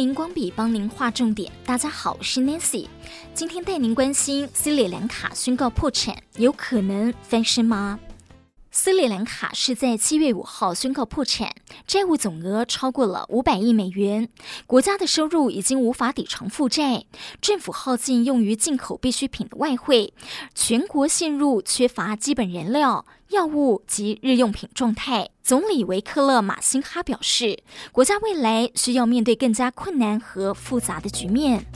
荧光笔帮您画重点。大家好，我是 Nancy，今天带您关心斯里兰卡宣告破产，有可能翻身吗？斯里兰卡是在七月五号宣告破产，债务总额超过了五百亿美元，国家的收入已经无法抵偿负债，政府耗尽用于进口必需品的外汇，全国陷入缺乏基本燃料、药物及日用品状态。总理维克勒马辛哈表示，国家未来需要面对更加困难和复杂的局面。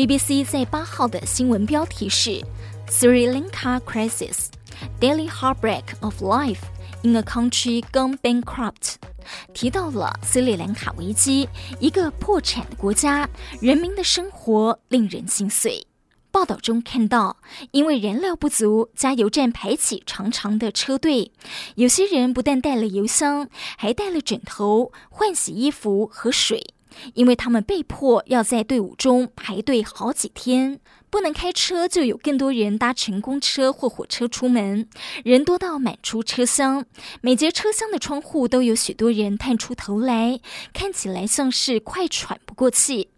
BBC 在八号的新闻标题是 “Sri Lanka Crisis: Daily Heartbreak of Life in a Country Gone Bankrupt”，提到了斯里兰卡危机，一个破产的国家，人民的生活令人心碎。报道中看到，因为燃料不足，加油站排起长长的车队，有些人不但带了油箱，还带了枕头、换洗衣服和水。因为他们被迫要在队伍中排队好几天，不能开车，就有更多人搭乘公车或火车出门，人多到满出车厢，每节车厢的窗户都有许多人探出头来，看起来像是快喘不过气。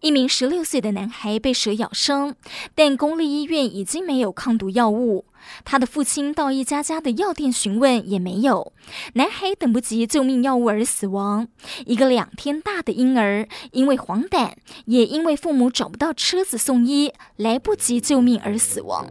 一名十六岁的男孩被蛇咬伤，但公立医院已经没有抗毒药物。他的父亲到一家家的药店询问，也没有。男孩等不及救命药物而死亡。一个两天大的婴儿因为黄疸，也因为父母找不到车子送医，来不及救命而死亡。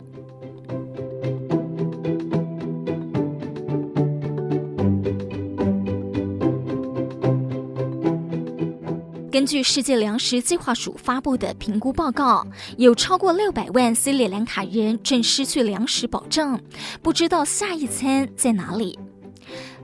根据世界粮食计划署发布的评估报告，有超过六百万斯里兰卡人正失去粮食保障，不知道下一餐在哪里。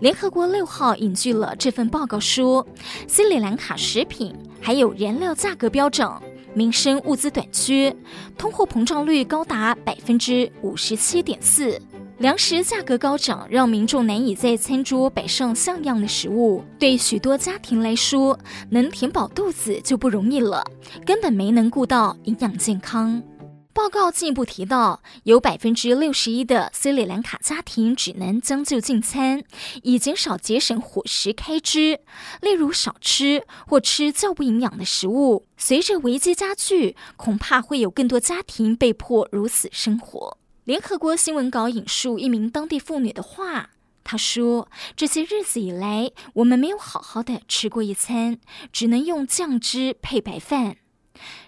联合国六号引据了这份报告说，斯里兰卡食品还有燃料价格飙涨，民生物资短缺，通货膨胀率高达百分之五十七点四。粮食价格高涨，让民众难以在餐桌摆上像样的食物。对许多家庭来说，能填饱肚子就不容易了，根本没能顾到营养健康。报告进一步提到，有百分之六十一的斯里兰卡家庭只能将就进餐，以减少节省伙食开支，例如少吃或吃较不营养的食物。随着危机加剧，恐怕会有更多家庭被迫如此生活。联合国新闻稿引述一名当地妇女的话，她说：“这些日子以来，我们没有好好的吃过一餐，只能用酱汁配白饭。”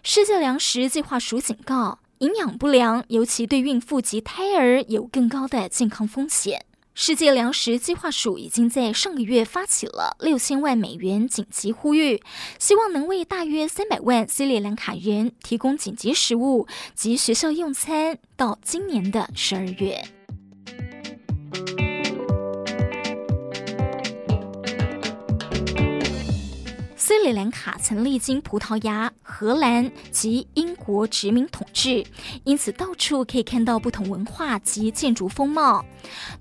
世界粮食计划署警告，营养不良尤其对孕妇及胎儿有更高的健康风险。世界粮食计划署已经在上个月发起了六千万美元紧急呼吁，希望能为大约三百万斯里兰卡人提供紧急食物及学校用餐，到今年的十二月。斯里兰卡曾历经葡萄牙、荷兰及英国殖民统治，因此到处可以看到不同文化及建筑风貌。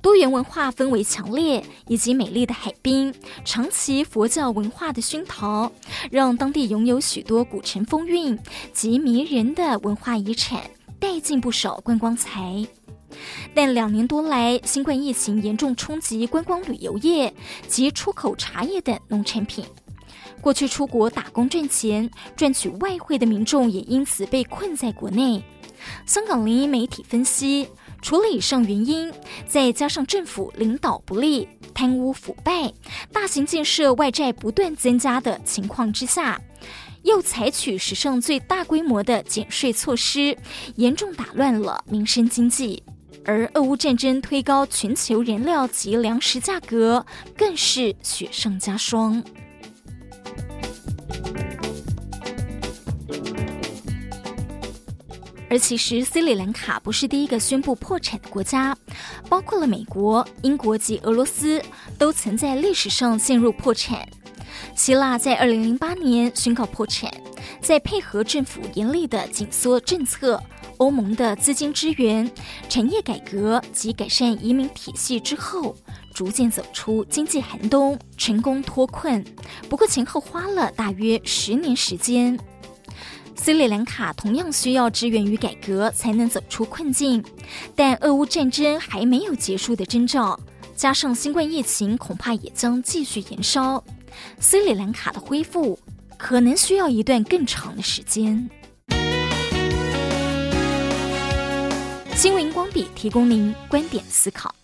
多元文化氛围强烈，以及美丽的海滨，长期佛教文化的熏陶，让当地拥有许多古城风韵及迷人的文化遗产，带进不少观光财。但两年多来，新冠疫情严重冲击观光旅游业及出口茶叶等农产品。过去出国打工赚钱、赚取外汇的民众也因此被困在国内。香港联营媒体分析，除了以上原因，再加上政府领导不力、贪污腐败、大型建设外债不断增加的情况之下，又采取史上最大规模的减税措施，严重打乱了民生经济。而俄乌战争推高全球燃料及粮食价格，更是雪上加霜。而其实，斯里兰卡不是第一个宣布破产的国家，包括了美国、英国及俄罗斯，都曾在历史上陷入破产。希腊在二零零八年宣告破产，在配合政府严厉的紧缩政策、欧盟的资金支援、产业改革及改善移民体系之后，逐渐走出经济寒冬，成功脱困。不过前后花了大约十年时间。斯里兰卡同样需要支援与改革才能走出困境，但俄乌战争还没有结束的征兆，加上新冠疫情恐怕也将继续延烧，斯里兰卡的恢复可能需要一段更长的时间。新闻光笔提供您观点思考。